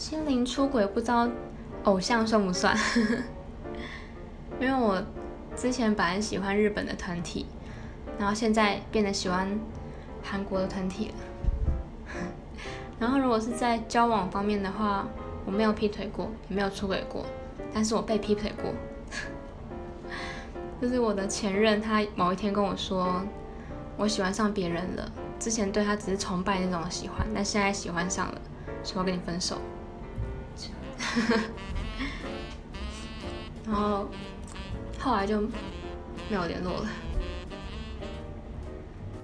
心灵出轨不知道偶像算不算？因为我之前本来喜欢日本的团体，然后现在变得喜欢韩国的团体了。然后如果是在交往方面的话，我没有劈腿过，也没有出轨过，但是我被劈腿过。就是我的前任，他某一天跟我说，我喜欢上别人了。之前对他只是崇拜那种喜欢，但现在喜欢上了，说要跟你分手。然后后来就没有联络了。